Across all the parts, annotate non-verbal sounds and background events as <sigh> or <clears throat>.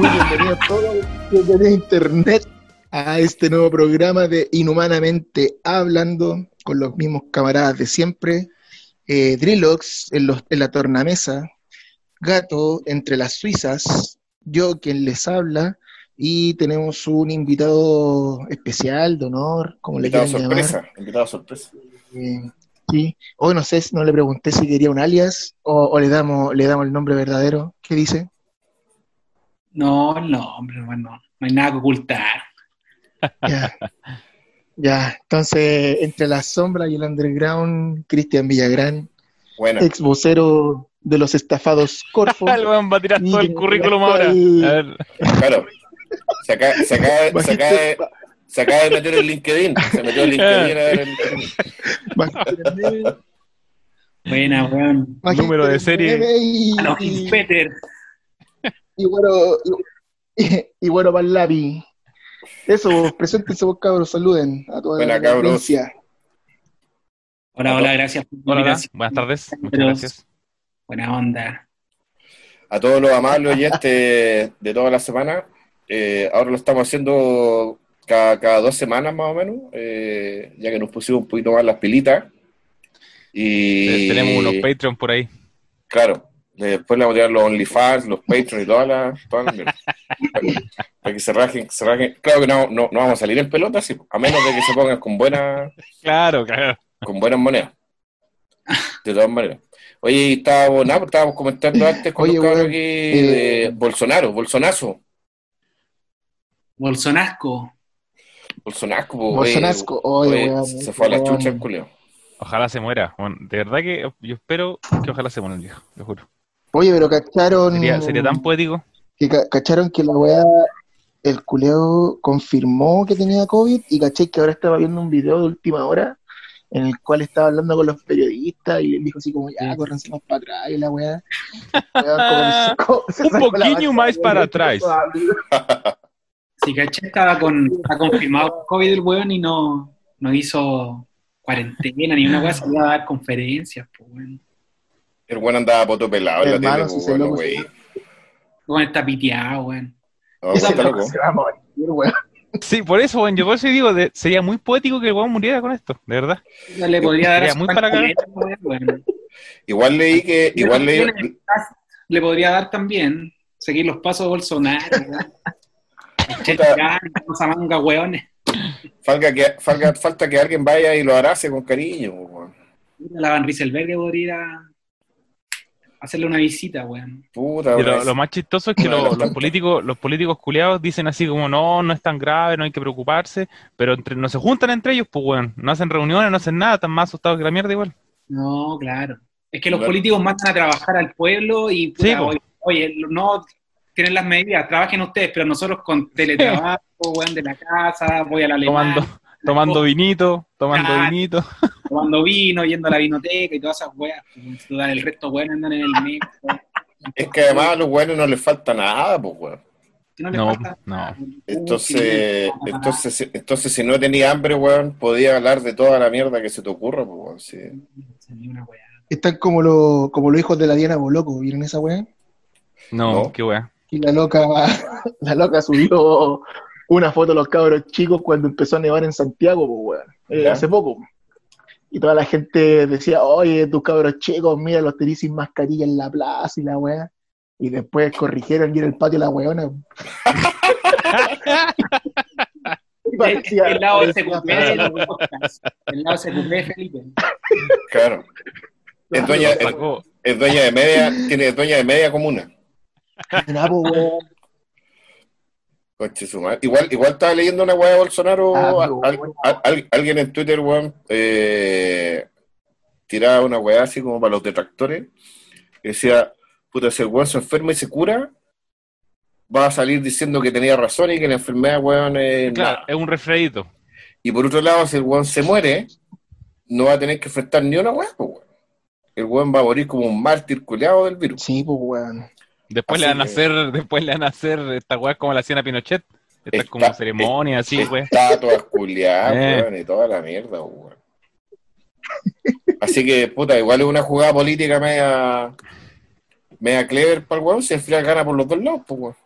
Muy, bienvenidos todos desde internet a este nuevo programa de Inhumanamente Hablando con los mismos camaradas de siempre. Eh, Drillox en, los- en la tornamesa, Gato entre las suizas, yo quien les habla, y tenemos un invitado especial, de honor, como le quieran llamar. sorpresa, invitado sorpresa. Eh, sí, hoy no sé, no le pregunté si quería un alias o, o le damos le damos el nombre verdadero. ¿Qué dice? No, no, hombre, bueno, no hay nada que ocultar. Ya, ya. Entonces, entre la sombra y el underground, Cristian Villagrán, Bueno, ex vocero de los estafados Corfo. <laughs> El weón va a tirar todo el currículum ahora. A ver, claro. Se acaba, se acaba- se acaba de, se acaba de meter en LinkedIn. Se metió en LinkedIn a ver el- Buena, weón. Número de serie. y, A los Peter. Y bueno, y, y bueno, para el lápiz. Eso, <laughs> preséntense vos cabros, saluden a toda Buena, la cabros. audiencia. Hola, hola, gracias por la hola, buenas tardes. Muchas gracias. Buena onda. a todos los amables oyentes de toda la semana. Eh, ahora lo estamos haciendo cada, cada dos semanas más o menos, eh, ya que nos pusimos un poquito más las pilitas. Y Eh, Tenemos unos Patreon por ahí. Claro, después le vamos a tirar los OnlyFans, los Patreon y todas las. Todas las mierdas. <laughs> para, que se rajen, que se rajen. Claro que no, no, no vamos a salir en pelota, sí, a menos de que se pongan con buenas Claro, claro. con buenas monedas. De todas maneras. Oye, estábamos, nada, pues, estábamos comentando antes con Oye, los aquí eh, de Bolsonaro, Bolsonazo. Bolsonasco. Bolsonasco, po, Bolsonasco, oye, oye, oye, weón, se fue a la chucha el culeo. Ojalá se muera. Bueno, de verdad que yo espero que ojalá se muera el viejo, lo juro. Oye, pero cacharon. Sería, sería tan poético. que ca- cacharon que la weá, el culeo confirmó que tenía COVID y caché que ahora estaba viendo un video de última hora en el cual estaba hablando con los periodistas y les dijo así como, ya, Sí. córrense más para atrás y la weá. Como se <laughs> se Un poquillo más para atrás. <laughs> Si caché, estaba con, está confirmado COVID el weón y no, no hizo cuarentena ni una weá, se iba a dar conferencias, pues weón. El buen andaba poto pelado en la Hermano, tele, si bueno, lo- güey. Weón está piteado, weón. No, Ese está loco loco. se va a morir, weón. Sí, por eso, bueno, yo por eso digo, de- sería muy poético que el weón muriera con esto, de verdad. Ya Le podría dar Sería muy para acá. weón. Igual leí que, igual leí, Le podría dar también seguir los pasos de Bolsonaro, weón. Manga, weones. falta que, falta, falta que alguien vaya y lo abrace con cariño, pues, weón. La Van Rieselberg podría ir a hacerle una visita, weón. Puta, Y lo, más chistoso es que lo- <laughs> los políticos, los políticos culiados dicen así como no, no es tan grave, no hay que preocuparse, pero entre, no se juntan entre ellos, pues weón, no hacen reuniones, no hacen nada, están más asustados que la mierda igual. No, claro. Es que los Claro. políticos mandan a trabajar al pueblo y, puta, Sí, oye, oye, no tienen las medidas, trabajen ustedes, pero nosotros con teletrabajo, weón, de la casa, voy a la alemana, Tomando, tomando vinito, tomando vinito. <laughs> tomando vino, yendo a la vinoteca y todas esas weas. pues, El resto, weón, andan en el metro. Es que además a los buenos no les falta nada, pues, weón. no No. Entonces, entonces, si- entonces, si no tenía hambre, weón, podía hablar de toda la mierda que se te ocurra, pues, weón. sí. Están como, los como los hijos de la Diana Boloco, ¿vieron esa weá? No, No. qué weá. Y la loca, <laughs> la loca subió una foto de los cabros chicos cuando empezó a nevar en Santiago, pues, weón, eh, hace poco. Y toda la gente decía, oye, tus cabros chicos, mira, los tenés sin mascarilla en la plaza y la weá. Y después corrigieron y era el patio la weona. <laughs> Parecía- El lado weá. podcasts. El lado SQP, Felipe. Claro. Es dueña, es, es dueña de media, tiene es dueña de media comuna. Nada, pues, weón. Conche su madre. Igual, igual estaba leyendo una weá de Bolsonaro, Ah, al- pero al- al- al- alguien en Twitter, weón, eh, tiraba una weá así como para los detractores, que decía, puta, si el weón se enferma y se cura, va a salir diciendo que tenía razón y que la enfermedad, weón, es Claro, nada. es un refredito. Y por otro lado, si el weón se muere, no va a tener que enfrentar ni una weá, pues, weón. El weón va a morir como un mártir culeado del virus. Sí, pues, weón. Después Así le van a que- hacer, <laughs> después le van a hacer esta weá como la hacían a Pinochet. Estas Está- como ceremonias así, weá. Estatuas culiadas, Eh. weón, y toda la mierda, weón. Así que, puta, igual es una jugada política media, media clever para el weón, si al final gana por los dos lados, pues weón.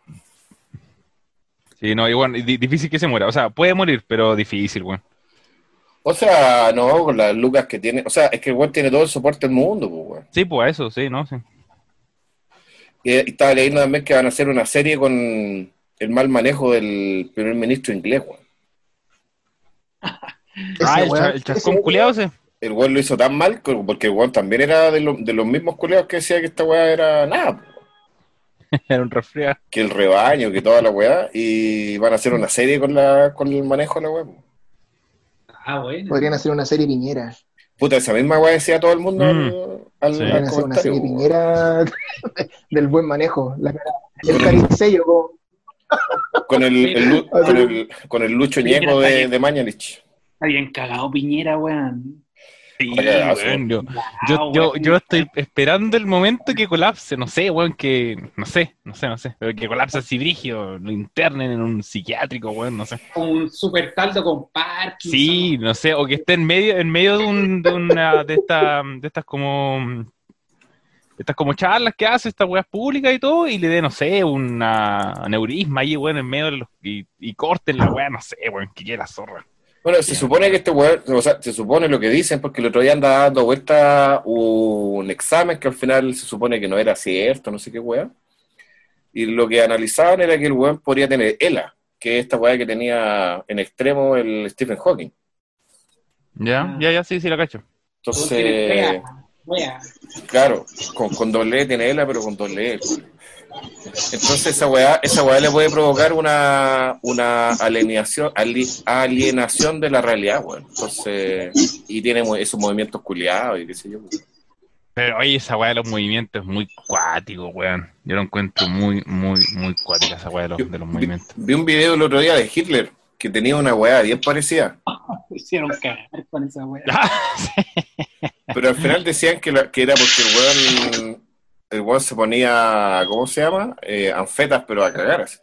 Sí, no, igual, di- difícil que se muera. O sea, puede morir, pero difícil, weón. O sea, no, con las lucas que tiene. O sea, es que el weón tiene todo el soporte del mundo, pues weón. Sí, pues eso, sí, ¿no? Sí. Y, estaba leyendo también que van a hacer una serie con el mal manejo del primer ministro inglés, weón. <laughs> Ah, el, weón- el chascón ese- culiado ese. El weón lo hizo tan mal, que- porque el weón también era de, lo- de los mismos culeados que decía que esta weá era nada. <laughs> Era un resfriado. que el rebaño, que toda la weá, y van a hacer una serie con la con el manejo de la weá. Ah, bueno. Podrían hacer una serie piñera. Puta, esa misma weá decía todo el mundo Mm. al, al- Sí. al hacer una piñera <laughs> del buen manejo. La cara, el caricello, como Con el, el Lu- <laughs> con el, con el Lucho Ñeco de, de Mañalich. Está bien cagado Piñera, weón. Sí, weón, yo, yo, yo, estoy esperando el momento que colapse, no sé, weón, que, no sé, no sé, no sé, pero que colapse así brigio, lo internen en un psiquiátrico, weón, no sé. Un super taldo con Parkinson. Sí, no sé, o que esté en medio, en medio de, un, de una, de esta, de estas como, de estas como charlas que hace, estas weas públicas y todo, y le dé, no sé, una aneurisma ahí, weón, en medio de los, y, y corten la wea, no sé, weón, que quede la zorra. Bueno, se supone que este weón, o sea, se supone lo que dicen, porque el otro día andaba dando vuelta un examen que al final se supone que no era cierto, no sé qué weá. Y lo que analizaban era que el weón podría tener ELA, que es esta weá que tenía en extremo el Stephen Hawking. Ya, Ah. ya, ya, sí, sí, la cacho. Entonces, claro, con, con doble E tiene ELA, pero con doble E. Entonces esa weá, esa weá le puede provocar una, una alienación, ali- alienación de la realidad, weón. Entonces, y tiene esos movimientos culiados y qué sé yo. weón. Pero oye, esa weá de los movimientos es muy cuático, weón. Yo lo encuentro muy, muy, muy cuática esa weá de los, de los Vi, movimientos. vi un video el otro día de Hitler que tenía una weá bien parecida, <laughs> hicieron cagar con esa wea. <laughs> pero al final decían que, la- que era porque el weón, el weón se ponía, ¿cómo se llama? Eh, anfetas, pero a cagar así.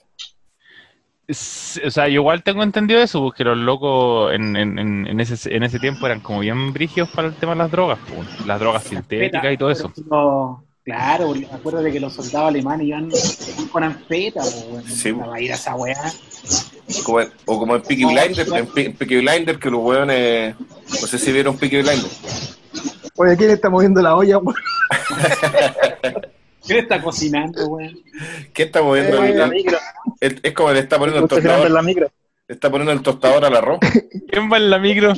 O sea, yo igual tengo entendido eso, porque los locos en, en, en, en ese, en ese tiempo eran como bien brígidos para el tema de las drogas, pues, las drogas sintéticas y todo eso. Pero, claro, de que los soldados alemanes iban con anfeta, po, weón. Sí. A ir a esa weá. Como en- o como en Peaky Blinder, en Pe- Peaky Blinder, que los weones, no sé si vieron Peaky Blinder. Oye, ¿quién está moviendo la olla? weón? <laughs> ¿Quién está cocinando, weón? ¿Qué está moviendo? Eh, el- la micro. es como le está poniendo el en tostador, la micro. le está poniendo el tostador al arroz. ¿Quién va en la micro?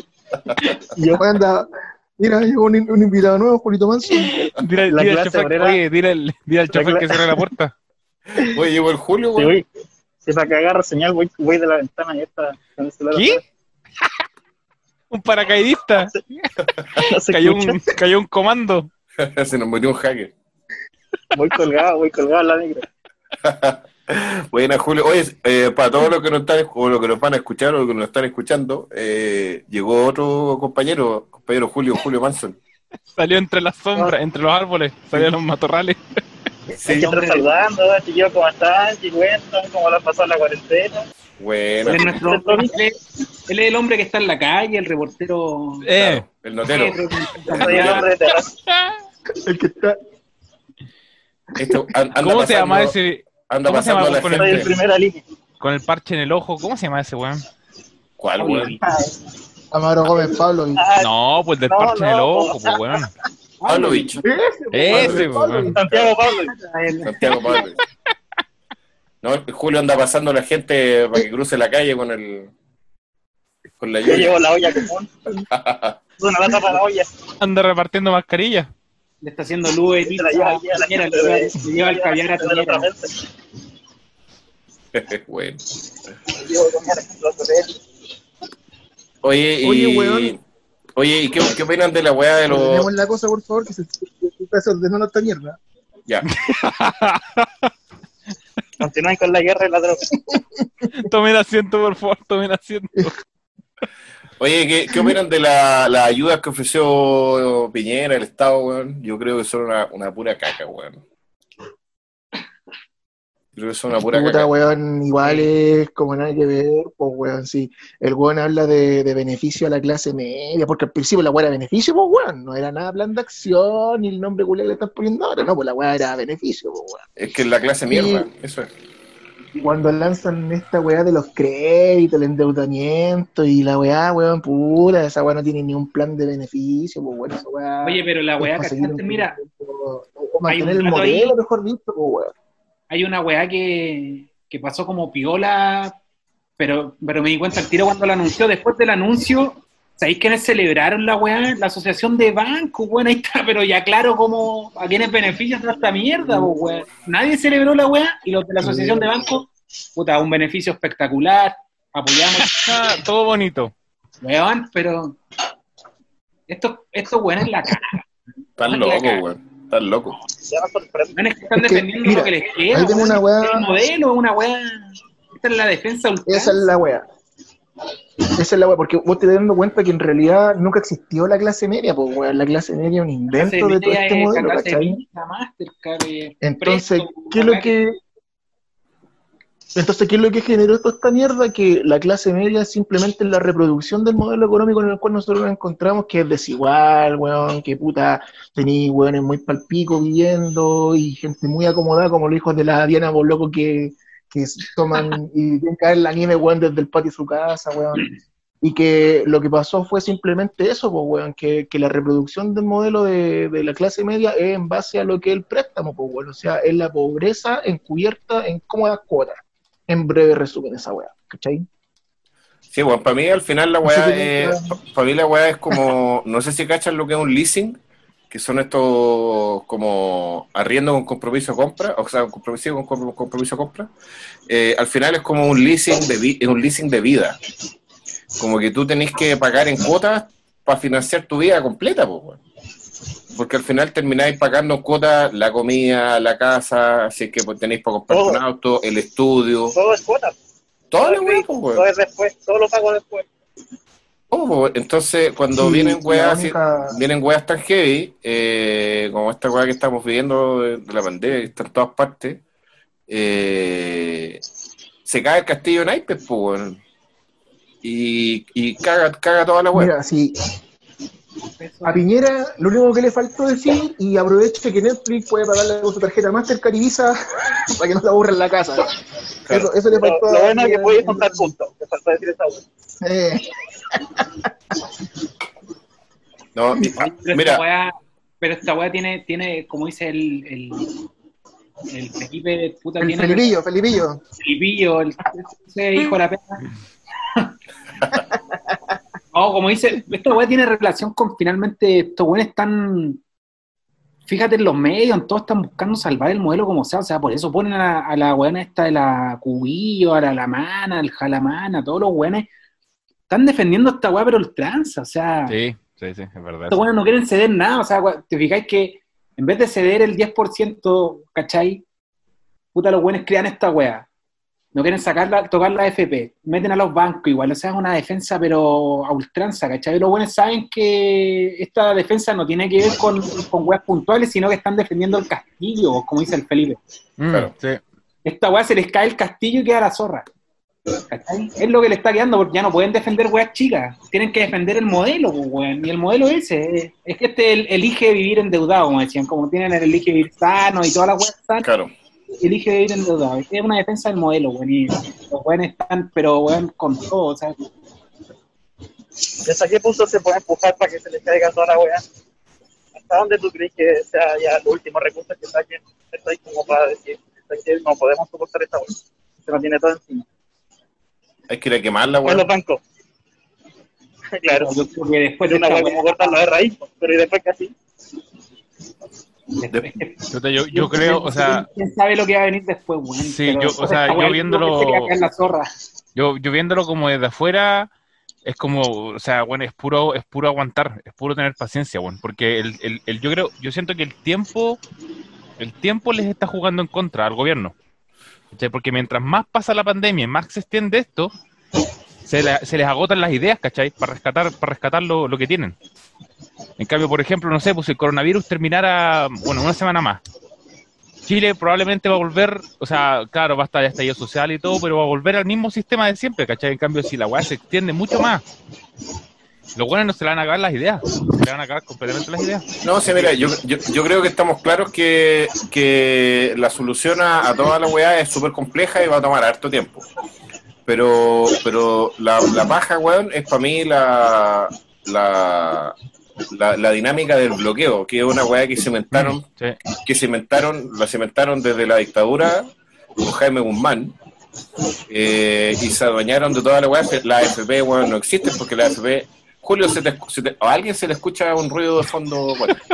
Yo, anda, mira, llegó un, un invitado nuevo, Julito Manso. Dile, La dile al chofer, obrera- oye, dile, al- dile al chofer que cierre la puerta. <laughs> Oye, llegó el Julio, si weón. voy, si para que agarre señal, voy, voy de la ventana y está con el celular. ¿Qué? <laughs> Un paracaidista. No <laughs> se. Cayó un, cayó un comando. Se nos murió un hacker. Voy colgado, voy colgado en la micro. <laughs> Buena, Julio. Oye, eh, para todos los que nos están o los que nos van a escuchar o los que nos están escuchando, eh, llegó otro compañero, compañero Julio, Julio Manson. Salió entre las sombras, entre los árboles, salió en los matorrales. Sí, estar saludando, chiquillos, ¿cómo están? ¿Qué cuentan? ¿Cómo la pasado la cuarentena? Buena. Él es, nuestro, él, es, él es el hombre que está en la calle, el reportero. Eh, Claro, el notero. <laughs> El hombre. El que está. Esto, an- anda ¿Cómo se llama ese? Anda cómo se llama la con el- gente. primera línea. Con el parche en el ojo, ¿cómo se llama ese weón? ¿Cuál, weón? Amaro Gómez Pablo. y- No, pues del No, parche en el ojo, pues weón. Pavlovich. Ese, pues, Pablo. weón. Santiago Pablo. Santiago Pablo. No, el Julio anda pasando a la gente para que cruce la calle con el. con la Yo lluvia. llevo la olla común. <laughs> Una lata para la olla. Anda repartiendo mascarillas. Le está haciendo luz de Se la lleva aquí a la Piñera, gente le lleva- le el caviar a Piñera. <laughs> bueno. Oye, y. Oye, weón. Oye, ¿y qué, qué opinan de la weá de los. Tenemos la cosa, por favor, que se se está desordenando esta mierda. Ya. Continúen con la guerra y la droga. <laughs> Tomen asiento, por favor, tomen asiento. Oye, ¿qué, qué opinan de la- las ayudas que ofreció Piñera, el Estado, weón? Yo creo que son una, una pura caca, weón. Creo que es una pura Puta, caca. weón, igual es como nada que ver, pues, weón, sí. El weón habla de, de beneficio a la clase media, porque al principio la weá era beneficio, pues, weón, no era nada plan de acción, ni el nombre culé que le están poniendo ahora, no, pues la weá era beneficio, pues, weón. Es que la clase mierda, eso es. Cuando lanzan esta weá de los créditos, el endeudamiento y la weá, weón, puta, esa weá no tiene ni un plan de beneficio, pues, esa weá. Oye, pero la weá, un- Mira, o- o mantener el modelo, ahí. mejor dicho, pues, weón. hay una weá que, que pasó como piola, pero, pero me di cuenta al tiro cuando lo anunció. Después del anuncio, ¿sabéis quiénes celebraron la weá? La asociación de bancos, weón, ahí está, pero ya claro cómo, a quiénes beneficia toda esta mierda, po, weón. Nadie celebró la weá y los de la asociación de bancos, puta, un beneficio espectacular, apoyamos, <laughs> Ah, todo bonito. weón, pero esto, esto weón es la cara. Están locos, weón. Están locos. Weón, es que están Es que, defendiendo mira, lo que les queda. ahí tengo una weá- El modelo, una weá. Esta es la defensa ultranza. Esa es la weá. Esa es la weá, porque vos te das dando cuenta que en realidad nunca existió la clase media, pues weón, la clase media es un invento de todo este modelo, ¿cachai? Entonces, ¿qué es lo que entonces, ¿qué es lo que generó toda esta mierda? Que la clase media simplemente es la reproducción del modelo económico en el cual nosotros nos encontramos, que es desigual, weón, que puta, tení weones muy palpico viviendo y gente muy acomodada, como los hijos de la Diana Boloco que, que toman y ven caer la nieve, weón, desde el patio de su casa, weón. Y que lo que pasó fue simplemente eso, pues, weón, que, que la reproducción del modelo de, de la clase media es en base a lo que es el préstamo, pues, weón. O sea, es la pobreza encubierta en cómodas cuotas. En breve resumen esa weá, ¿cachai? Sí, bueno, para mí al final la No sé weá qué es, para mí la weá es como, no sé si cachan lo que es un leasing, que son estos como arriendo con compromiso compra, o sea, compromiso con compromiso compra. Eh, al final es como un leasing de vi- es un leasing de vida. Como que tú tenés que pagar en cuotas para financiar tu vida completa, pues. Porque al final termináis pagando en cuotas la comida, la casa, así que pues, tenéis para comprar Todo. un auto, el estudio, Todo es cuota. todo Todo es pues, weón. todo es después, todo lo pago después. Oh, po, entonces, cuando Sí, vienen weas, única- vienen weas tan heavy, eh, como esta wea que estamos viviendo de, de la pandemia, que está en todas partes, eh, se cae el castillo en naipes, pues. Y, y caga, caga toda la wea. Mira, si a Piñera lo único que le faltó decir, y aproveche que Netflix puede pagarle con su tarjeta Mastercard y Visa <laughs> para que no se aburra en la casa. Claro. Eso, eso le Lo, faltó lo a bueno es que puedes contar puntos. Te faltó decir esa wea. Eh, No, Pero mira, esta weá, pero esta weá tiene, tiene, como dice el, el, el Felipe, puta, el tiene Felipillo, Felipillo. Felipillo, el, ese hijo de la pena. <laughs> No, como dice, esta weá tiene relación con finalmente estos weones están, fíjate en los medios, en todos están buscando salvar el modelo como sea, o sea, por eso ponen a la, a la esta de la Cubillo, a la Lamana, al Jalamana, a todos los weones, están defendiendo esta weá pero ultranza, o sea, Sí, sí, sí, es verdad. estos buenos no quieren ceder nada, o sea, te fijáis que en vez de ceder el 10%, ¿cachai? Puta, los buenos crean esta wea. No quieren sacarla, tocar la FP, meten a los bancos igual, o sea, es una defensa pero a ultranza, ¿cachai? Los buenos saben que esta defensa no tiene que ver con, con weas puntuales, sino que están defendiendo el castillo, como dice el Felipe. Mm, Claro. sí. Esta wea se les cae el castillo y queda la zorra. ¿Cachai? Es lo que le está quedando, porque ya no pueden defender weas chicas, tienen que defender el modelo, pues, weón. Y el modelo ese, es que este el- elige vivir endeudado, como decían, como tienen el elige vivir sano y todas las weas sanas, claro. Elige vivir endeudado. Es una defensa del modelo, weón. Y los weones están, pero weón, con todo, o sea, ¿Desde qué punto se puede empujar para que se les caiga toda la wea? ¿Hasta dónde tú crees que sea ya los últimos recursos que saquen? Estoy como para decir, "¿Sabes qué? no podemos soportar esta wea. Se nos tiene todo encima. Hay que ir a quemarla, Con los weón. bancos. <laughs> claro. yo creo que después De una wea como cortarla de raíz, pero y después que Yo, yo creo, o sea, ¿Quién sabe lo que va a venir después? Sí, yo- o sea, yo viéndolo- yo, yo viéndolo como desde afuera, es como, o sea, bueno, es puro, es puro aguantar, es puro tener paciencia, bueno, porque el, el, el- yo creo, yo siento que el tiempo, el tiempo les está jugando en contra al gobierno. Porque mientras más pasa la pandemia y más se extiende esto, se, la- se les agotan las ideas, ¿cachai? Para rescatar, para rescatar lo, lo que tienen. En cambio, por ejemplo, no sé, pues si el coronavirus terminara, bueno, una semana más. Chile probablemente va a volver, o sea, claro, va a estar ya estallido social y todo, pero va a volver al mismo sistema de siempre, ¿cachai? En cambio, si la weá se extiende mucho más, los buenos no se le van a acabar las ideas, se le van a acabar completamente las ideas. No, sí, mira, yo, yo, yo creo que estamos claros que, que la solución a, a toda la weá es súper compleja y va a tomar harto tiempo. Pero, pero la, la paja, weón, es para mí la, la, la, la dinámica del bloqueo, que es una weá que cimentaron, Sí. que cimentaron, la cimentaron desde la dictadura con Jaime Guzmán, eh, y se adueñaron de toda la weá. La AFP, weón, no existe porque la AFP. Julio, se te, se te- a alguien se le escucha un ruido de fondo. Bueno. <laughs>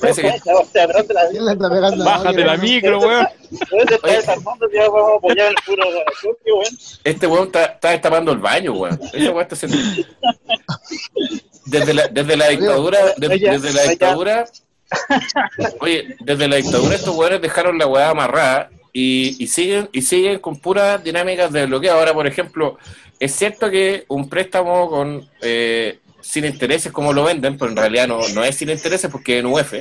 Parece que Se atrás de la ¿Quién le está pegando a Bájate la micro, weón. Puedes estar Oye. desarmando, ya vamos a apoyar el puro choque, weón. este weón está, está destapando el baño, weón. Ese weón está haciendo. <laughs> Desde la, desde la dictadura, de- desde la dictadura, oye, desde la dictadura estos weones dejaron la weá amarrada y, y siguen y siguen con puras dinámicas de bloqueo. Ahora, por ejemplo, es cierto que un préstamo con eh, sin intereses como lo venden, pero en realidad no, no es sin intereses porque es en UF,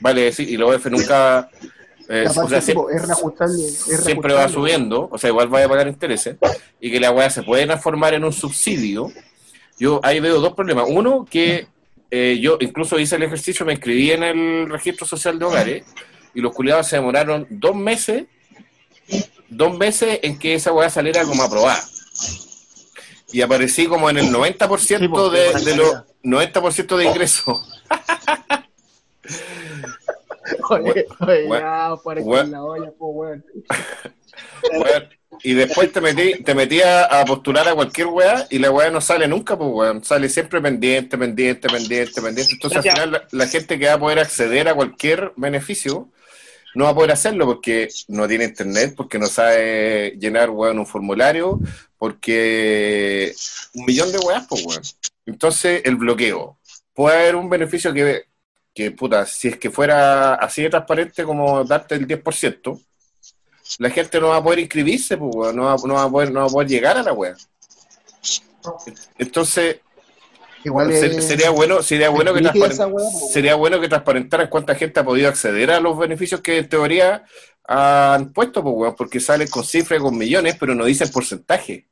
vale decir, y la UF nunca eh, o sea, es siempre va subiendo, o sea, igual vaya a pagar intereses, y que la weá se puede transformar en un subsidio. Yo ahí veo dos problemas. Uno, que eh, yo incluso hice el ejercicio, me inscribí en el registro social de hogares, y los culiados se demoraron dos meses, dos meses en que esa weá saliera como aprobada. Y aparecí como en el 90% Sí, po, de, buena de los calidad. 90% de ingresos. <laughs> Oye, oye, ya, la olla, weón. <laughs> Y después te metí, te metí a, a postular a cualquier weá y la weá no sale nunca, pues weón. Sale siempre pendiente, pendiente, pendiente, pendiente. Entonces al final la, la gente que va a poder acceder a cualquier beneficio no va a poder hacerlo porque no tiene internet, porque no sabe llenar weón un formulario, porque un millón de weas, pues weón. Entonces el bloqueo. Puede haber un beneficio que, que puta, si es que fuera así de transparente como darte el 10%, la gente no va a poder inscribirse, pues, weón, no, va, no, va a poder, no va a poder llegar a la web. Entonces, Igual ser- es- sería bueno, sería bueno que explique transparen- esa weá, po. sería bueno que transparentaran cuánta gente ha podido acceder a los beneficios que en teoría han puesto, pues, weón, porque salen con cifras con millones, pero no dicen porcentaje.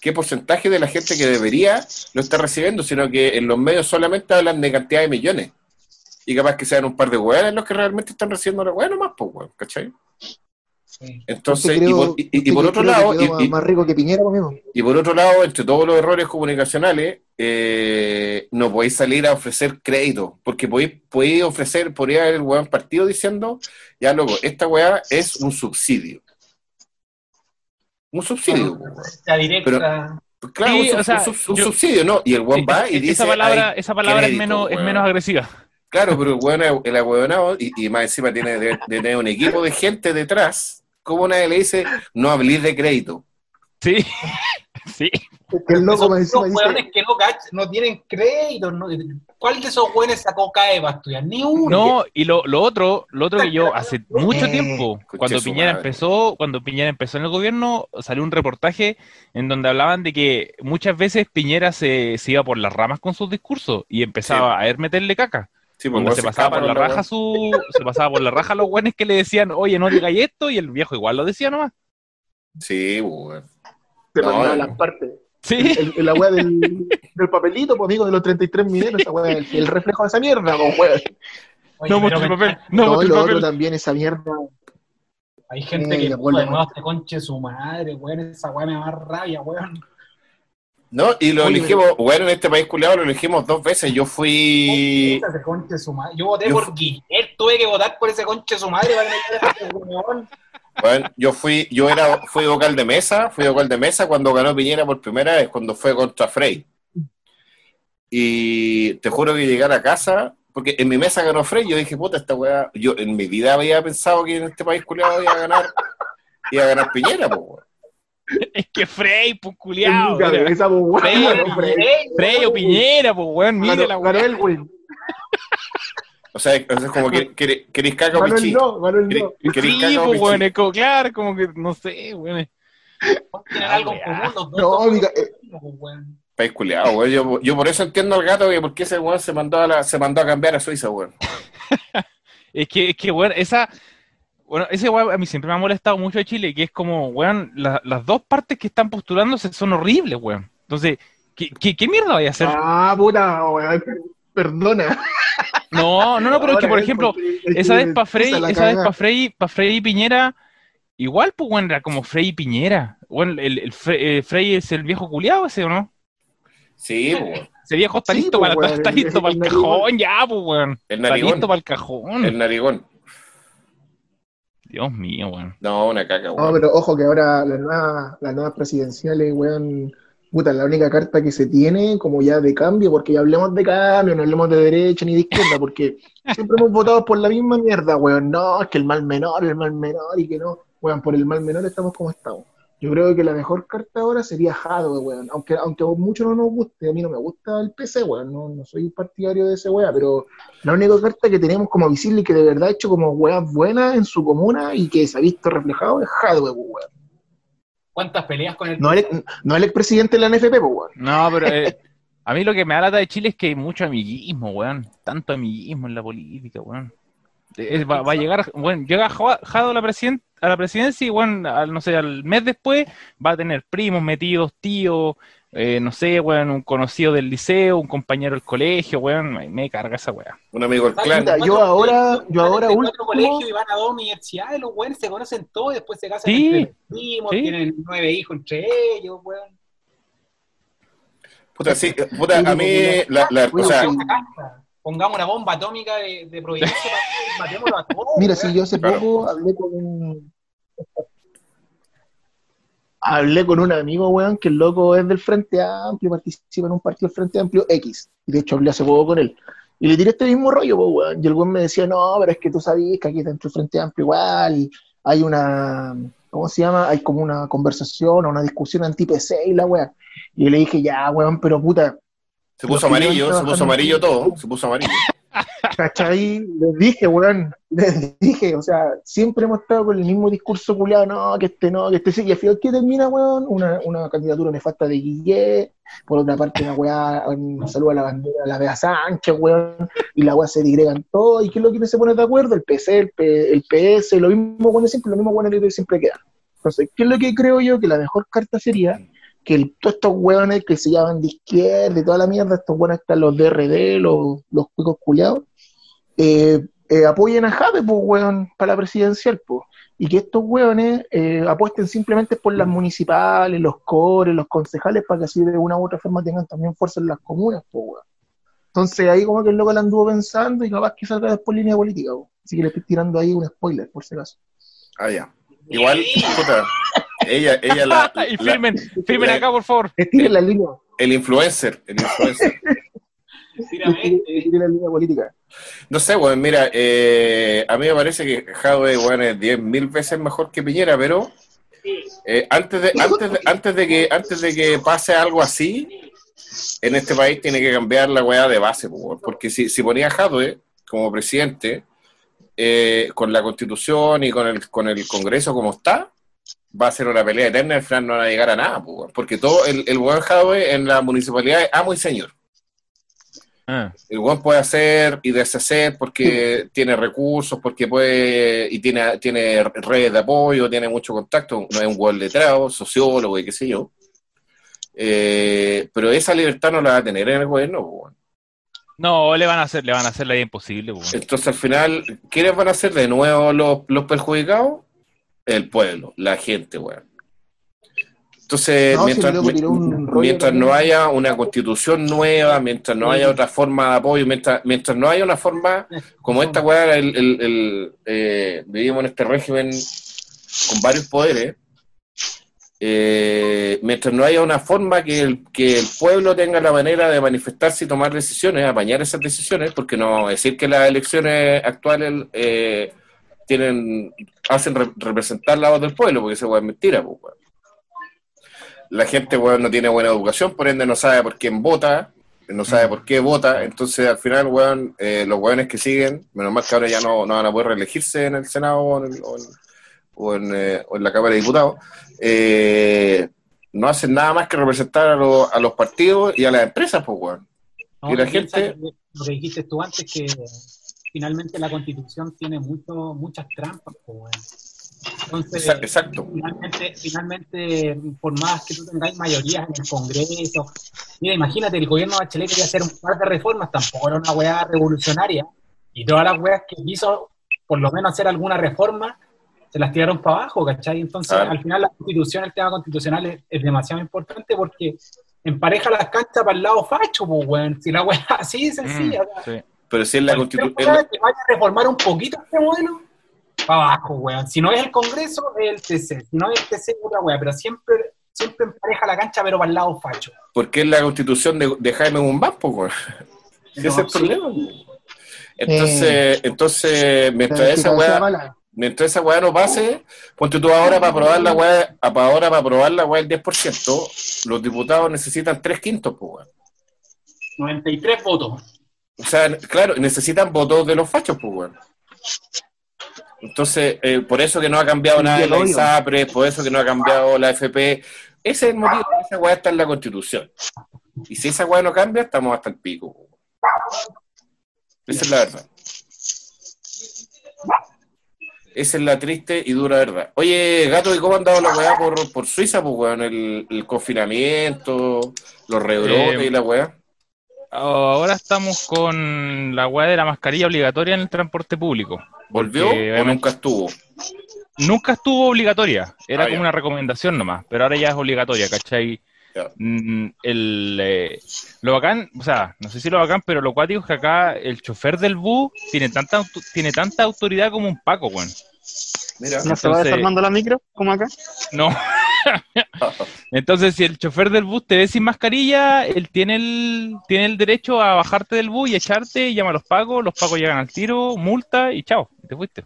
¿Qué porcentaje de la gente que debería lo está recibiendo? Sino que en los medios solamente hablan de cantidad de millones. Y capaz que sean un par de weones los que realmente están recibiendo la weá nomás, pues, weón, ¿cachai? Entonces, y por, y- y usted por que otro lado, y- más- y- más rico que Piñera conmigo. y por otro lado, entre todos los errores comunicacionales, eh, no podéis salir a ofrecer crédito, porque podéis, podéis ofrecer, podría haber el weón partido diciendo, ya loco, esta weá es un subsidio. Un subsidio, weón. La directa. Pues claro, Sí, un, sub- o sea, un sub- un yo- subsidio, ¿no? Y el weón va y esa dice. palabra, "Ay, esa palabra es menos, es weón". menos agresiva. Claro, pero el weón es el y, y más encima tiene de, de tener un equipo de gente detrás. ¿Cómo nadie le dice no hablís de crédito? Sí, <laughs> sí. Es que el loco esos dice, hueones que no, tienen crédito. no- ¿Cuál de esos hueones sacó CAE para estudiar? Ni uno. No, y lo, lo otro, lo otro que yo hace mucho Eh, tiempo, cuando Piñera madre. empezó, cuando Piñera empezó en el gobierno, salió un reportaje en donde hablaban de que muchas veces Piñera se, se iba por las ramas con sus discursos y empezaba a ver meterle caca. Sí, pues, se se pasaba por la raja su, se pasaba por la raja a los güeyes que le decían, oye, no digáis esto, y el viejo igual lo decía nomás. Sí, weón. te No, mandaba no. las partes. Sí, El, el- la weá del, del papelito, pues amigo, de los 33 mineros, esa weá, el, el reflejo de esa mierda, pues weón. No pero muestre el papel, no No, el lo otro papel. también, esa mierda. Hay gente Eh, que de no, este conche su madre, weón. Esa weá me da más rabia, weón. No, y lo Oye, elegimos, bueno, en este país culiado lo elegimos dos veces. Yo fui. Ese conche su madre. Yo voté Yo por Guillermo, tuve que votar por ese conche su madre para que weón. Bueno, yo fui, yo era, fui vocal de mesa, fui vocal de mesa cuando ganó Piñera por primera vez, cuando fue contra Frey. Y te juro que llegar a casa, porque en mi mesa ganó Frey, yo dije, puta, esta weá, yo en mi vida había pensado que en este país culiado iba a ganar, iba a ganar Piñera, pues, weón. <laughs> Es que Frey, pues En culiao. mi cabeza, pues weón. Frey, ganó Frey. Ey, Frey o Piñera, pues weón, mire la weón. O sea, es es como que que- queréis caca o pichí. no, ganó el no. Queréis- Sí, caca o pues weón, pichí. es como, claro, como que, no sé, weón. Tienen algo en común, los dos. No, amiga, eh. pues, weón. País culiado, weón. Yo, yo por eso entiendo al gato que por qué ese weón se mandó a, la, se mandó a cambiar a Suiza, weón. <laughs> Es que, es que, weón, esa. Bueno, ese weón a mí siempre me ha molestado mucho de Chile, que es como, weón, la- las dos partes que están postulándose son horribles, weón. Entonces, ¿qué, qué, qué mierda vaya a hacer? Ah, puta, weón, perdona. No, no, no, pero es que, por ejemplo, es esa vez para Frey, esa vez para Frey, para Frey y Piñera, igual, pues, weón, era como Frey y Piñera. Bueno, el, el eh, Frey es el viejo culiado ese, ¿o no? Sí, weón. Ese viejo está listo pues, para, weón, está el- listo el- para el el cajón, ya, pues, weón. el Está narigón. listo para el cajón. El narigón. Dios mío, weón. No, una caca, No, weón. pero ojo que ahora las nuevas, las nuevas presidenciales, weón, puta, la única carta que se tiene como ya de cambio, porque ya hablemos de cambio, no hablemos de derecha ni de izquierda, porque siempre hemos votado por la misma mierda, weón, no, es que el mal menor, el mal menor y que no, weón, por el mal menor estamos como estamos. Yo creo que la mejor carta ahora sería Jadwe, weón, aunque, aunque a muchos no nos guste, a mí no me gusta el PC, weón, no, no soy partidario de ese weón, pero la única carta que tenemos como visible y que de verdad ha hecho como weas buenas en su comuna y que se ha visto reflejado es Jadwe, weón. ¿Cuántas peleas con el No el, no el expresidente de la NFP, pues, weón. No, pero eh, a mí lo que me da lata de Chile es que hay mucho amiguismo, weón. Tanto amiguismo en la política, weón. Eh, va, va a llegar, bueno, llega Jado a la, presiden- a la presidencia y, bueno, al, no sé, al mes después va a tener primos metidos, tíos, eh, no sé, weón, un conocido del liceo, un compañero del colegio, weón. Me, me carga esa weá. Un amigo del clan. Puta, yo ahora- yo ahora último- colegios y van a dos universidades, los weones se conocen todos y después se casan Sí, entre primos, sí. tienen nueve hijos entre ellos, weón. Puta, sí, puta, a mí, la, la- o sea. Pongamos una bomba atómica de, de Providencia para que <laughs> matémoslo a todos. Mira, si yo hace Claro. poco hablé con un. Hablé con un amigo, weón, que el loco es del Frente Amplio, participa en un partido del Frente Amplio X. Y de hecho hablé hace poco con él. Y le tiré este mismo rollo, pues, weón. Y el weón me decía, no, pero es que tú sabes que aquí dentro del Frente Amplio igual hay una. ¿Cómo se llama? Hay como una conversación o una discusión anti-PC y la weón. Y yo le dije, ya, weón, pero puta, se puso amarillo, se puso amarillo todo, se puso amarillo. <laughs> ¿Cachai? Les dije, weón, <laughs> les dije, o sea, siempre hemos estado con el mismo discurso culiado, no, que este no, que este sí, y al final, ¿qué termina, weón? Una, una candidatura nefasta de Guillet, por otra parte, una weá, un saludo a la bandera, la Bea Sánchez, weón, y la weá se digregan todo, ¿y qué es lo que no se pone de acuerdo? El PC, el, P- el PS, lo mismo, bueno, siempre, lo mismo, bueno, siempre queda. Entonces, ¿qué es lo que creo yo? Que la mejor carta sería que el- todos estos hueones que se llaman de izquierda y toda la mierda, estos hueones están los DRD, los, los cuicos culiados, eh, eh, apoyen a Jave, pues, weón, para la presidencial, pues. Y que estos hueones eh, apuesten simplemente por las municipales, los cores, los concejales, para que así de una u otra forma tengan también fuerza en las comunas, pues, weón. Entonces ahí como que el loco la anduvo pensando y capaz que salga después línea política, weón. Así que le estoy tirando ahí un spoiler, por si acaso. Ah, ya. Igual, puta, ella, ella la, <laughs> y la- firmen, <laughs> firmen la- acá, por favor. Tiré la línea, el influencer, el influencer. <laughs> tiré la línea política. No sé, weón, mira, eh, a mí me parece que Jadwe, weón, es 10.000 veces mejor que Piñera, pero eh, antes, de, antes, de, antes, de que, antes de que pase algo así, en este país tiene que cambiar la weá de base, pues, porque si, si ponía a Jadwe como presidente, eh, con la constitución y con el, con el Congreso como está, va a ser una pelea eterna, al final no van a llegar a nada, porque todo el, el weón Jadwe en la municipalidad es amo y señor. Ah, El weón puede hacer y deshacer porque tiene recursos, porque puede y tiene, tiene redes de apoyo, tiene mucho contacto, no es un weón letrado, sociólogo y qué sé yo. Eh, pero esa libertad no la va a tener en el gobierno. No, le van a hacer, le van a hacer la vida imposible. Entonces al final, ¿quiénes van a ser de nuevo los, los perjudicados? El pueblo, la gente, weón. Entonces, No, mientras, mientras no haya una constitución nueva, mientras no haya otra forma de apoyo, mientras, mientras no haya una forma como esta weá, el, el- el, eh, vivimos en este régimen con varios poderes, eh, mientras no haya una forma que el, que el pueblo tenga la manera de manifestarse y tomar decisiones, apañar esas decisiones, porque no decir que las elecciones actuales eh, tienen hacen re- representar la voz del pueblo, porque eso es mentira, pues, weón. La gente weón, no tiene buena educación, por ende no sabe por quién vota, no sabe por qué vota, entonces al final, weón, eh, los weones que siguen, menos mal que ahora ya no, no van a poder reelegirse en el Senado o en, el- o en- o en, eh, o en la Cámara de Diputados, eh, no hacen nada más que representar a, los- a los partidos y a las empresas, pues, weón. No, Y la gente- Lo que dijiste tú antes, que finalmente la constitución tiene mucho, muchas trampas, pues. Entonces, Exa- Exacto. finalmente, finalmente, por más que tú tengáis mayorías en el Congreso, mira, imagínate, el gobierno de Bachelet quería hacer un par de reformas, tampoco era una weá revolucionaria, y todas las weas que quiso, por lo menos hacer alguna reforma, se las tiraron para abajo, ¿cachai? Entonces, al final la constitución, el tema constitucional es, es demasiado importante porque empareja las canchas para el lado facho, pues, weón. Si la weá es así de sencilla, sea, Sí. Pero si es la constitución. cosa que vaya a reformar un poquito este modelo, para abajo, weón. Si no es el Congreso, es el TC. Si no es el TC, es otra weá. Pero siempre, siempre empareja la cancha, pero para el lado facho. Porque es la constitución de, de Jaime pues, weón. Ese es el sí. problema. Entonces, entonces mientras La esa weá, mientras esa weá no pase, ponte tú ahora para aprobar la weá, a- para ahora para aprobar la weá del 10%, los diputados necesitan tres quintos, pues, weón. 93 votos. O sea, claro, necesitan votos de los fachos, pues, weón. Entonces, eh, por eso que no ha cambiado nada la. ISAPRE, por eso que no ha cambiado la FP. Ese es el motivo esa weá está en la Constitución. Y si esa weá no cambia, estamos hasta el pico. weón. Esa es la verdad. Esa es la triste y dura verdad. Oye, gato, ¿y cómo han dado la weá por, por Suiza, pues, weón? El, el confinamiento, los rebrotes Eh, y la weá. Ahora estamos con la weá de la mascarilla obligatoria en el transporte público. ¿Volvió porque, o nunca estuvo? Nunca estuvo obligatoria, era Ah, como ya. una recomendación nomás, pero ahora ya es obligatoria, ¿cachai? Ya. Mm, El, eh, lo bacán, o sea, no sé si lo bacán, pero lo cuático es que acá el chofer del bus tiene tanta, tiene tanta autoridad como un Paco, weón. Mira. ¿No se va desarmando la micro, como acá? No. <laughs> Entonces, si el chofer del bus te ve sin mascarilla, él tiene el, tiene el derecho a bajarte del bus y echarte, y llama a los pagos, los pagos llegan al tiro, multa y chao, y te fuiste.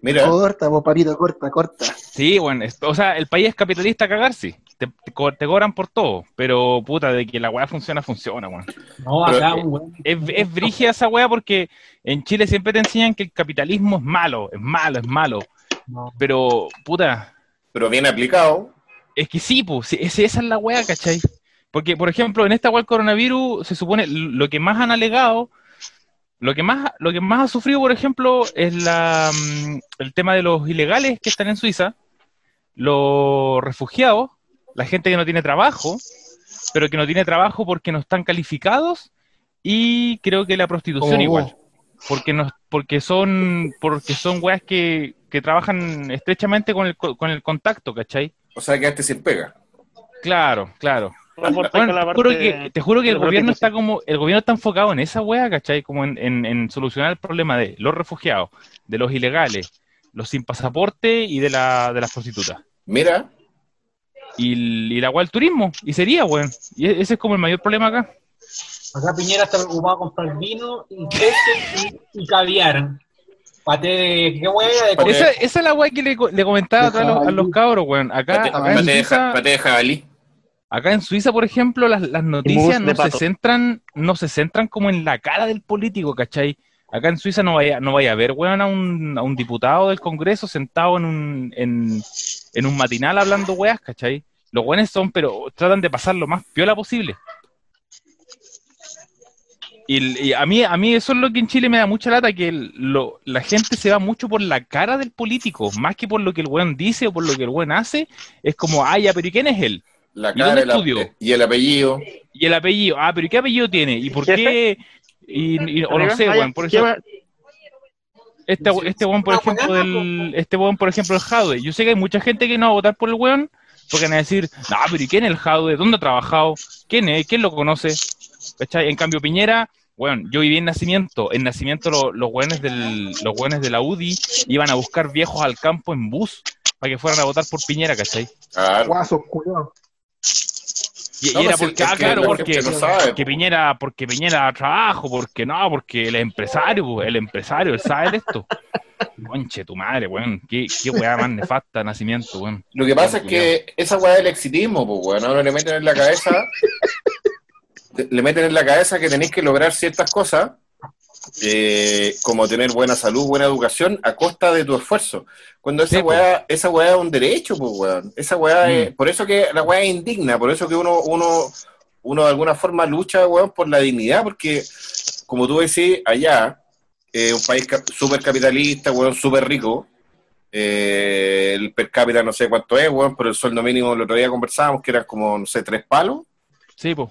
Mira, Corta, vos, papito, corta, corta. Sí, bueno, es- o sea, el país es capitalista a cagar, sí. Te, te co- te cobran por todo, pero puta, de que la weá funciona, funciona, weón. No, acá, weón. Es, es brígida esa weá porque en Chile siempre te enseñan que el capitalismo es malo, es malo, es malo. No. Pero, puta, pero bien aplicado. Es que sí, pues, esa esa es la weá, ¿cachai? Porque, por ejemplo, en esta weá del coronavirus, se supone, lo que más han alegado, lo que más, lo que más ha sufrido, por ejemplo, es la, mm, el tema de los ilegales que están en Suiza, los refugiados, la gente que no tiene trabajo, pero que no tiene trabajo porque no están calificados, y creo que la prostitución Como igual. Porque no, porque son, porque son weas que, que trabajan estrechamente con el, co- con el contacto, ¿cachai? O sea, quedaste sin pega. Claro, claro. Bueno, te juro que, te juro que el gobierno está como, el gobierno está enfocado en esa wea, ¿cachai? Como en, en- en solucionar el problema de los refugiados, de los ilegales, los sin pasaporte y de la, de las prostitutas. Mira, Y, y la wea del turismo, y sería, weón. Y e- ese es como el mayor problema acá. Acá Piñera está preocupado a comprar vino y queso y, y caviar. Pate de. ¿Qué weá? De Paté- Esa, esa es la wea que le, co- le comentaba acá a los, a los cabros, weón. Acá, pate, acá, pate en de, Suiza, pate de jabalí. acá en Suiza, por ejemplo, las, las noticias de no se centran, no se centran como en la cara del político, ¿cachai? Acá en Suiza no vaya, no vaya a ver, weón, a un, a un diputado del Congreso sentado en un, en, en un matinal hablando weas, ¿cachai? Los weones son, pero tratan de pasar lo más piola posible. Y, y a mí a mí eso es lo que en Chile me da mucha lata, que el- lo- la gente se va mucho por la cara del político, más que por lo que el weón dice o por lo que el weón hace. Es como, ah, ya, pero ¿y quién es él? La ¿Y cara dónde el y el apellido. Y el apellido, ah, pero ¿y qué apellido tiene? ¿Y por qué? Y, y- o no sé, weón, por ¿qué ejemplo, va? este, este weón, por Una ejemplo, del, este weón, por ejemplo, el Jadwe. Yo sé que hay mucha gente que no va a votar por el weón, porque van a decir, no, pero ¿y quién es el Jadwe? ¿Dónde ha trabajado? ¿Quién es? ¿Quién lo conoce? ¿Cachai? En cambio, Piñera, bueno, yo viví en Nacimiento. En Nacimiento lo- los weones del, los de la UDI iban a buscar viejos al campo en bus para que fueran a votar por Piñera, ¿cachai? Claro. Y, No, y era pues, porque, ah, claro, porque, no porque. Piñera, porque Piñera da trabajo, porque no, porque el empresario, el empresario, él sabe de esto. <laughs> Conche tu madre, weón. Qué, qué weá más nefasta nacimiento, weón. Lo que pasa es que esa weá del exitismo, pues weón, ahora le meten en la cabeza, le meten en la cabeza que tenéis que lograr ciertas cosas, eh, como tener buena salud, buena educación, a costa de tu esfuerzo. Cuando esa Sí, weá, esa weá es un derecho, pues weón. Esa weá Mm. es, por eso que la weá es indigna, por eso que uno, uno, uno de alguna forma lucha, weón, por la dignidad, porque como tú decís, allá, eh, un país súper capitalista, weón, súper rico. Eh, el per cápita no sé cuánto es, weón, pero el sueldo mínimo el otro día conversábamos que eran como, no sé, tres palos. Sí, pues.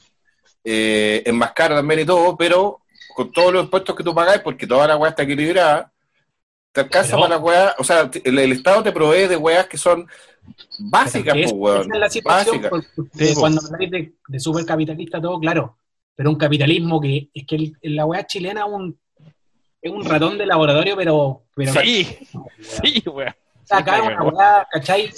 Eh, es más caro también y todo, pero con todos los impuestos que tú pagas, porque toda la weá está equilibrada, te alcanza Pero- para la weá, o sea, el, el Estado te provee de weas que son básicas, pues, weón. Esa es la situación, Básicas. porque Sí, cuando habláis de, de supercapitalista, todo claro, pero un capitalismo que es que el- la weá chilena es un, es un ratón de laboratorio, pero, pero Sí, sí, weón. O sea, acá Sí, es una weá, ¿cachai?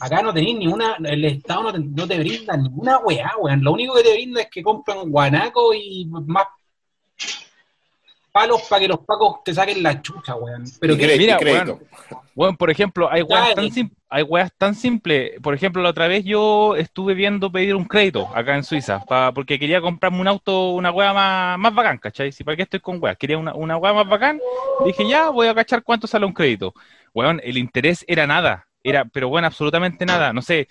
Acá no tenéis ninguna, el Estado no te, no te brinda ninguna weá, weón. Lo único que te brinda es que compran guanaco y más palos para que los pacos te saquen la chucha, weón. Pero que mira. Bueno, por ejemplo, hay weas, tan sim- hay weas tan simples. Por ejemplo, la otra vez yo estuve viendo pedir un crédito acá en Suiza, pa- porque quería comprarme un auto, una wea más, más bacán, ¿cachai? Si para qué estoy con weas, quería una, una wea más bacán, dije ya, voy a cachar cuánto sale un crédito. Weón, el interés era nada, era, pero bueno, absolutamente nada. No sé,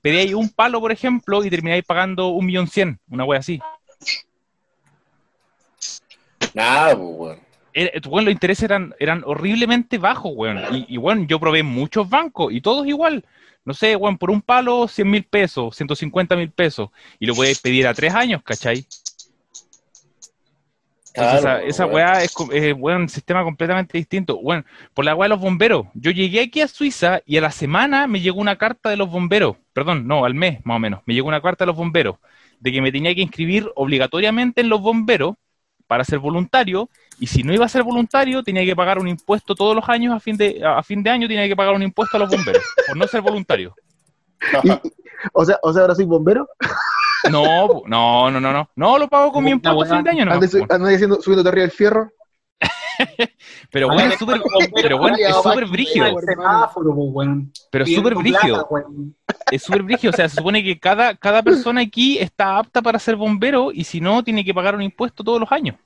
pedíais un palo, por ejemplo, y termináis pagando un millón cien, una wea así. Nada, pues, weón. Era- weón, los intereses eran, eran horriblemente bajos, weón. Y, y, weón, yo probé muchos bancos y todos igual. No sé, weón, por un palo, 100 mil pesos, 150 mil pesos. Y lo puedes pedir a tres años, ¿cachai? Entonces, Claro, esa, weá es, es, un sistema completamente distinto. Bueno, por la weá de los bomberos. Yo llegué aquí a Suiza y a la semana me llegó una carta de los bomberos. Perdón, no, al mes más o menos. Me llegó una carta de los bomberos de que me tenía que inscribir obligatoriamente en los bomberos para ser voluntario. Y si no iba a ser voluntario, tenía que pagar un impuesto todos los años. A fin de, a fin de año tenía que pagar un impuesto a los bomberos por no ser voluntario. <laughs> O sea, o sea, ahora soy bombero. <laughs> No, no, no, no, no. No lo pago con mi impuesto a fin de año. nomás, Andes, andes haciendo, subiendo arriba del fierro. <laughs> Pero bueno, es súper, pero bueno, es súper brígido. Pero súper brígido. Es súper brígido. O sea, se supone que cada, cada persona aquí está apta para ser bombero y si no, tiene que pagar un impuesto todos los años.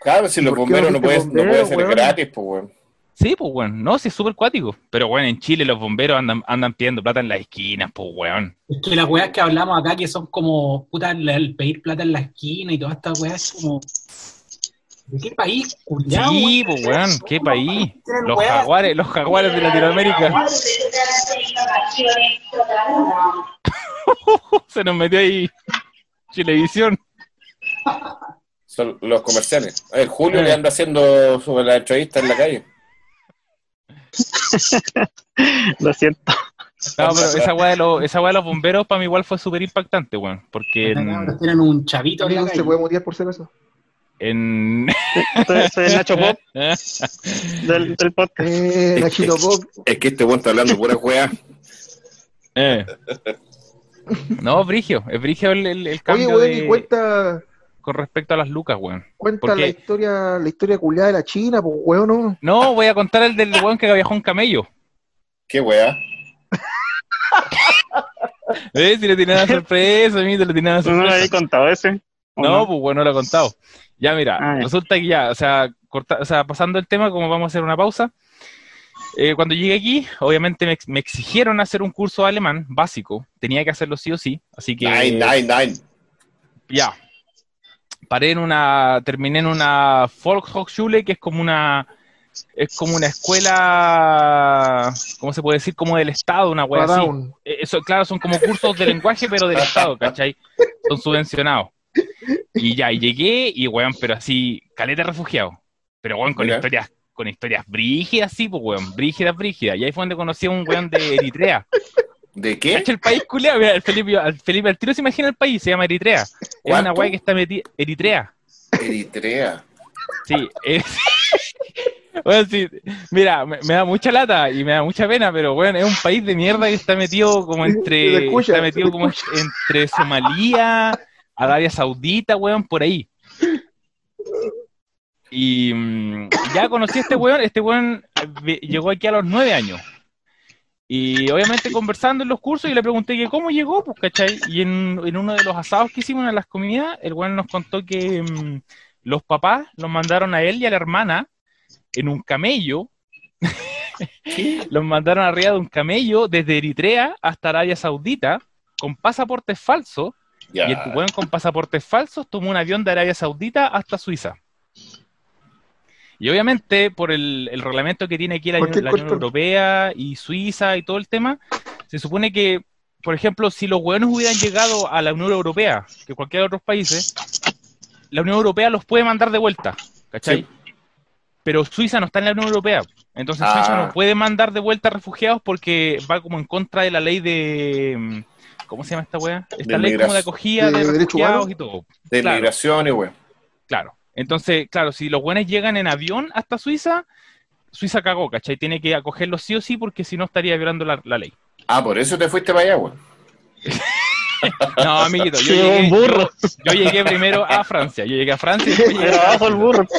Claro, si los ¿Por qué bomberos no no pueden no puede bombero, ser weón? gratis, pues, weón. Sí, pues, weón. No, sí, es súper cuático. Pero, bueno, en Chile los bomberos andan, andan pidiendo plata en las esquinas, pues, weón. Es que las weas que hablamos acá, que son como, puta, el, pedir plata en la esquina y todas estas weas, es como. ¿De qué país, culiao, Sí, weón? pues, weón. ¿Qué país? Los weas- jaguares, los jaguares de Latinoamérica. <laughs> Se nos metió ahí Chilevisión. Son los comerciales. A ver, Julio Eh. le anda haciendo sobre la entrevista en la calle. <laughs> Lo siento. No, pero esa weá de los, esa weá de los bomberos para mí igual fue súper impactante, weón. Porque en, tienen un chavito en la se puede mutear por si acaso. en... Soy, Nacho Pop <laughs> del, del podcast. Eh, Nachito Pop. Es que este weón está hablando pura weá. Eh. No, Brigio, es Brigio el, el, el Oye, cambio weón, de- y cuenta, con respecto a las lucas, weón. cuenta ¿Por qué? la historia, la historia culiada de la China, pues weón, no. No, voy a contar el del weón que viajó en camello. ¿Qué weá? ¿Ves? <laughs> Si le tiene una sorpresa, a mí te le tiene una ¿Tú no lo sorpresa. habías contado ese? ¿O No, pues bueno, lo he contado. Ya, mira, Ah, resulta que ya, o sea, corta- o sea, pasando el tema, como vamos a hacer una pausa, eh, cuando llegué aquí, obviamente me, ex- me exigieron hacer un curso de alemán básico, tenía que hacerlo sí o sí, así que Nine, nine, nine. ya. Paré en una, terminé en una Volkshochschule, que es como una, es como una escuela, ¿cómo se puede decir? Como del Estado, una wea así. Eh, Eso, claro, son como cursos de lenguaje, pero del Estado, ¿cachai? Son subvencionados. Y ya, y llegué, y weón, pero así, caleta refugiado. Pero weón, con Mira. historias, con historias brígidas, sí, pues weón, brígidas, brígidas. Y ahí fue donde conocí a un weón de Eritrea. ¿De qué? ¿Cachai el país culiado? Mira, el Felipe, al Felipe al tiro se imagina el país, se llama Eritrea. Es una weá que está metida. Eritrea. Eritrea. Sí, es. <laughs> Bueno, sí, mira, me, me da mucha lata y me da mucha pena, pero bueno, es un país de mierda que está metido como entre. escucha, está metido como entre Somalia, Arabia Saudita, weón, por ahí. Y mm, ya conocí a este weón, este weón eh, llegó aquí a los nueve años. Y obviamente conversando en los cursos, y le pregunté que cómo llegó, pues, ¿cachai? Y en, en uno de los asados que hicimos en las comidas, el weón nos contó que mm, los papás los mandaron a él y a la hermana en un camello. <laughs> los mandaron arriba de un camello desde Eritrea hasta Arabia Saudita con pasaportes falsos. Y el weón con pasaportes falsos tomó un avión de Arabia Saudita hasta Suiza. Y obviamente, por el, el reglamento que tiene aquí la, Unión. Europea y Suiza y todo el tema, se supone que, por ejemplo, si los hueones hubieran llegado a la Unión Europea, que cualquier otros países, la Unión Europea los puede mandar de vuelta, ¿cachai? Sí. Pero Suiza no está en la Unión Europea. Entonces Ah. Suiza no puede mandar de vuelta refugiados porque va como en contra de la ley de... ¿Cómo se llama esta wea? Esta ley como de acogida ¿De de, derechos refugiados humanos? y todo. De Claro. migración y weón. Claro. Entonces, claro, si los buenos llegan en avión hasta Suiza, Suiza cagó, ¿cachai? Tiene que acogerlos sí o sí porque si no estaría violando la, la ley. Ah, por eso te fuiste para allá, weón. <laughs> No, amiguito, yo <laughs> llegué, un burro. yo, yo llegué primero a Francia. Yo llegué a Francia y después llegué Era a abajo el burro. <laughs>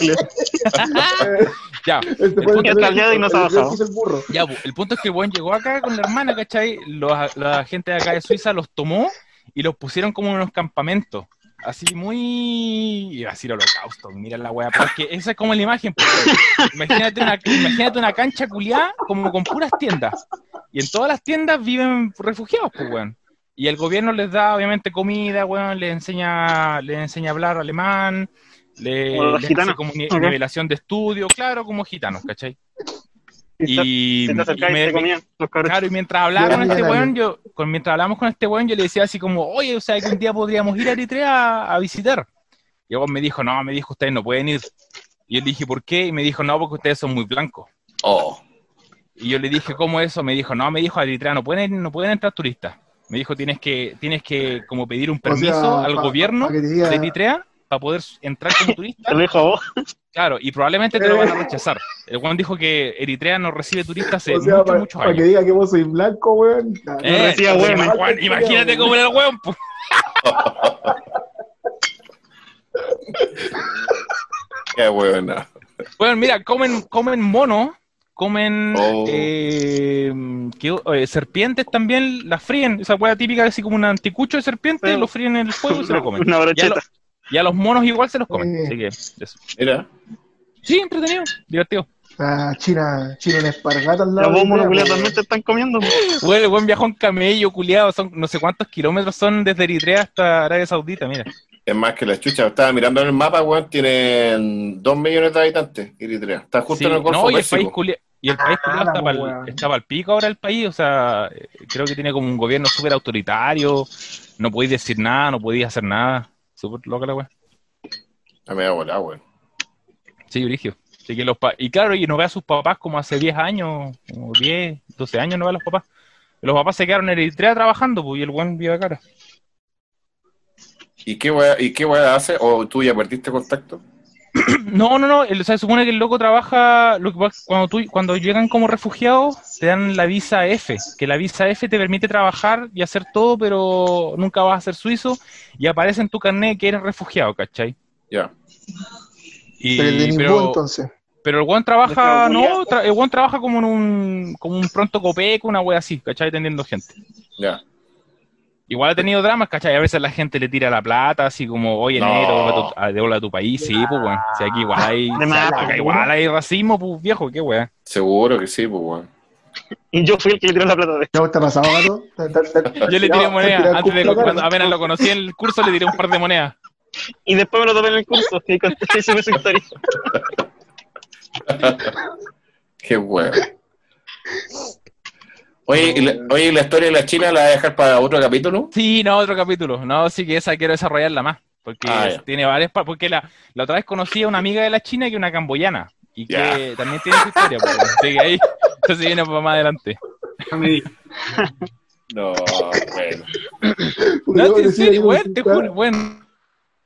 Ya, Este El punto es que no se ha bajado. el burro. ya, el punto es que el buen llegó acá con la hermana, ¿cachai? Los, la gente de acá de Suiza los tomó y los pusieron como en unos campamentos. Así muy. Iba a decir holocausto, mira la weá. Pero es que esa es como la imagen. porque imagínate, una, imagínate una cancha culiada como con puras tiendas. Y en todas las tiendas viven refugiados, pues, weón. Y el gobierno les da, obviamente, comida, weón, les enseña, les enseña a hablar alemán, les gitanos. hace como ni- Ok. nivelación de estudio, claro, como gitanos, ¿cachai? Y, te me- te los. Claro, y mientras hablaba con este weón, yo, con, mientras hablamos con este weón, yo le decía así como, oye, o sea, que un día podríamos ir a Eritrea a, a visitar. Y weón me dijo, no, me dijo, ustedes no pueden ir. Y yo le dije, ¿por qué? Y me dijo, no, porque ustedes son muy blancos. Oh. Y yo le dije, ¿cómo eso? Me dijo, no, me dijo, a Eritrea no pueden, no pueden entrar turistas. Me dijo, tienes que, tienes que como pedir un O sea, permiso al pa- gobierno pa diga- de Eritrea para poder entrar como turista. <laughs> Te lo dijo a vos. Claro, y probablemente te lo van a rechazar. El weón dijo que Eritrea no recibe turistas hace O sea, muchos, para, muchos que diga que vos sois blanco, weón. Eh, weón. Juan, imagínate cómo era el weón, pues. <laughs> Qué weón. Bueno, mira, comen, comen mono, comen Oh. eh, ¿qué- eh, serpientes también, las fríen, esa hueá típica así como un anticucho de serpiente, lo fríen en el fuego y se lo <laughs> comen. Una brocheta. Y a los monos igual se los comen, Eh. así que eso. Mira. Sí, entretenido, divertido. Ah, China, China en espargata al lado. Los Eritrea, culiados también te están comiendo. Bueno, el buen viajó en camello, culiado, son no sé cuántos kilómetros son desde Eritrea hasta Arabia Saudita, mira. Es más que la chucha. Estaba mirando en el mapa, weón. Tienen dos millones de habitantes, Eritrea. Está justo Sí, en el Golfo no, y el país culia- y el país culiao Ah, está pa'l- weá. está pa'l pico ahora el país, o sea, creo que tiene como un gobierno súper autoritario, no podéis decir nada, no podéis hacer nada, súper loca la weá. A media volada, weón. Sí, Brigio. Así que los pa- y claro, y no ve a sus papás como hace 10 años, como 10, 12 años no ve a los papás. Los papás se quedaron en Eritrea trabajando, pues, y el buen vive cara. ¿Y qué weá, ¿Y qué weá hace? ¿O tú ya perdiste contacto? <clears throat> No, no, no, el- o sea, se supone que el loco trabaja, lo que pasa- cuando, tú, cuando llegan como refugiados, te dan la visa F, que la visa F te permite trabajar y hacer todo, pero nunca vas a ser suizo, y aparece en tu carnet que eres refugiado, ¿cachai? Ya. Pero de pero, ningún entonces. pero el buen trabaja, no, tra- el buen trabaja como en un, como un pronto copeco, una wea así, ¿cachai? Atendiendo gente. Ya. Igual ha tenido dramas, ¿cachai? A veces la gente le tira la plata, así como, oye, No. negro, devuelve a tu- país, sí, pues, weón. Si aquí igual hay, acá igual hay racismo, pues, viejo, qué weón. Seguro que sí, pues, weón. Y yo fui el que le tiró la plata de ¿Ya vos te ha pasado, gato? ¿Te- te- te- <laughs> Yo le tiré moneda, antes de cuando apenas lo conocí en el curso, le tiré un par de monedas. Y después me lo topé en el curso. Y conté su historia. <laughs> Qué weón. Oye, ¿y la, oye, ¿y la historia de la China la voy a dejar para otro capítulo? Sí, no, otro capítulo. No, sí que esa quiero desarrollarla más. Porque Ah, tiene varias Porque la, la otra vez conocí a una amiga de la China que es una camboyana. Y que también tiene su historia. pues, así que ahí, entonces viene para más adelante. No bueno. No, decía, serio, te claro, juro, weón.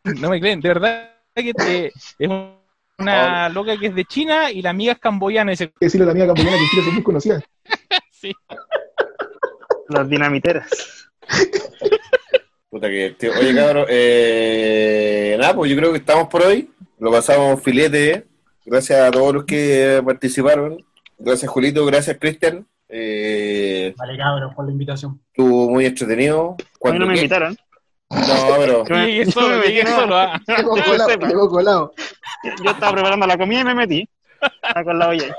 No me creen, de verdad que te- es una loca que es de China y la amiga es camboyana. Y se, que decirle a la amiga campeona que en Chile son muy conocidas. Sí. Las dinamiteras. Puta que tío. Oye, cabrón, eh, nada, pues yo creo que estamos por hoy. Lo pasamos filete. Gracias a todos los que participaron. Gracias, Julito. Gracias, Cristian. Eh, Vale, cabrón, por la invitación. estuvo muy entretenido. A mí Cuando no me que- invitaron. No, pero Llegué solo, llegué solo. ah. Colado, colado. Yo estaba preparando la comida y me metí. Estaba con la olla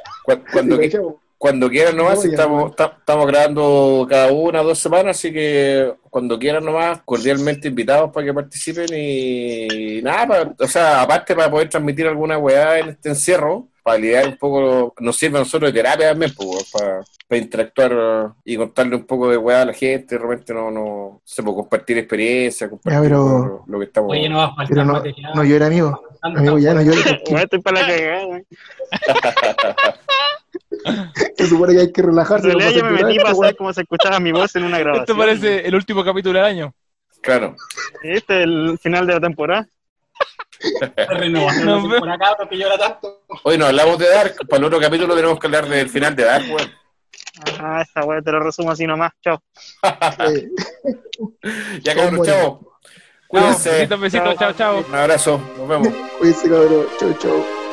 cuando, Sí, chavo. Cuando quieran nomás, Oye, estamos, estamos grabando cada una o dos semanas, así que cuando quieran nomás, cordialmente invitados para que participen y nada, pa- o sea, aparte para poder transmitir alguna weá en este encierro, para lidiar un poco, nos sirve a nosotros de terapia también, pues, para, para interactuar y contarle un poco de weá a la gente, de repente no, no, se puede compartir experiencia, compartir pero- lo, que estamos... Oye, no va a faltar Pero no, material. no llore, amigo. Tanta Amigo, ya no llore. <laughs> Weón, porque estoy para la <laughs> cagada. <laughs> Se supone que hay que relajarse. En realidad no yo me metí para saber cómo se escuchaba mi voz en una grabación. Esto parece el último capítulo del año. Claro. Este es el final de la temporada. No, no, pero- por acá porque llora tanto. Hoy no hablamos de Dark, para el otro capítulo tenemos que hablar del final de Dark, weón. Ajá, esta weá te lo resumo así nomás. Chao. <laughs> Ya cabrón, Bueno. chao. Cuídense. Besitos, besitos, chao, chao. Un abrazo. Nos vemos. Cuídense, cabrón. Chau, chau.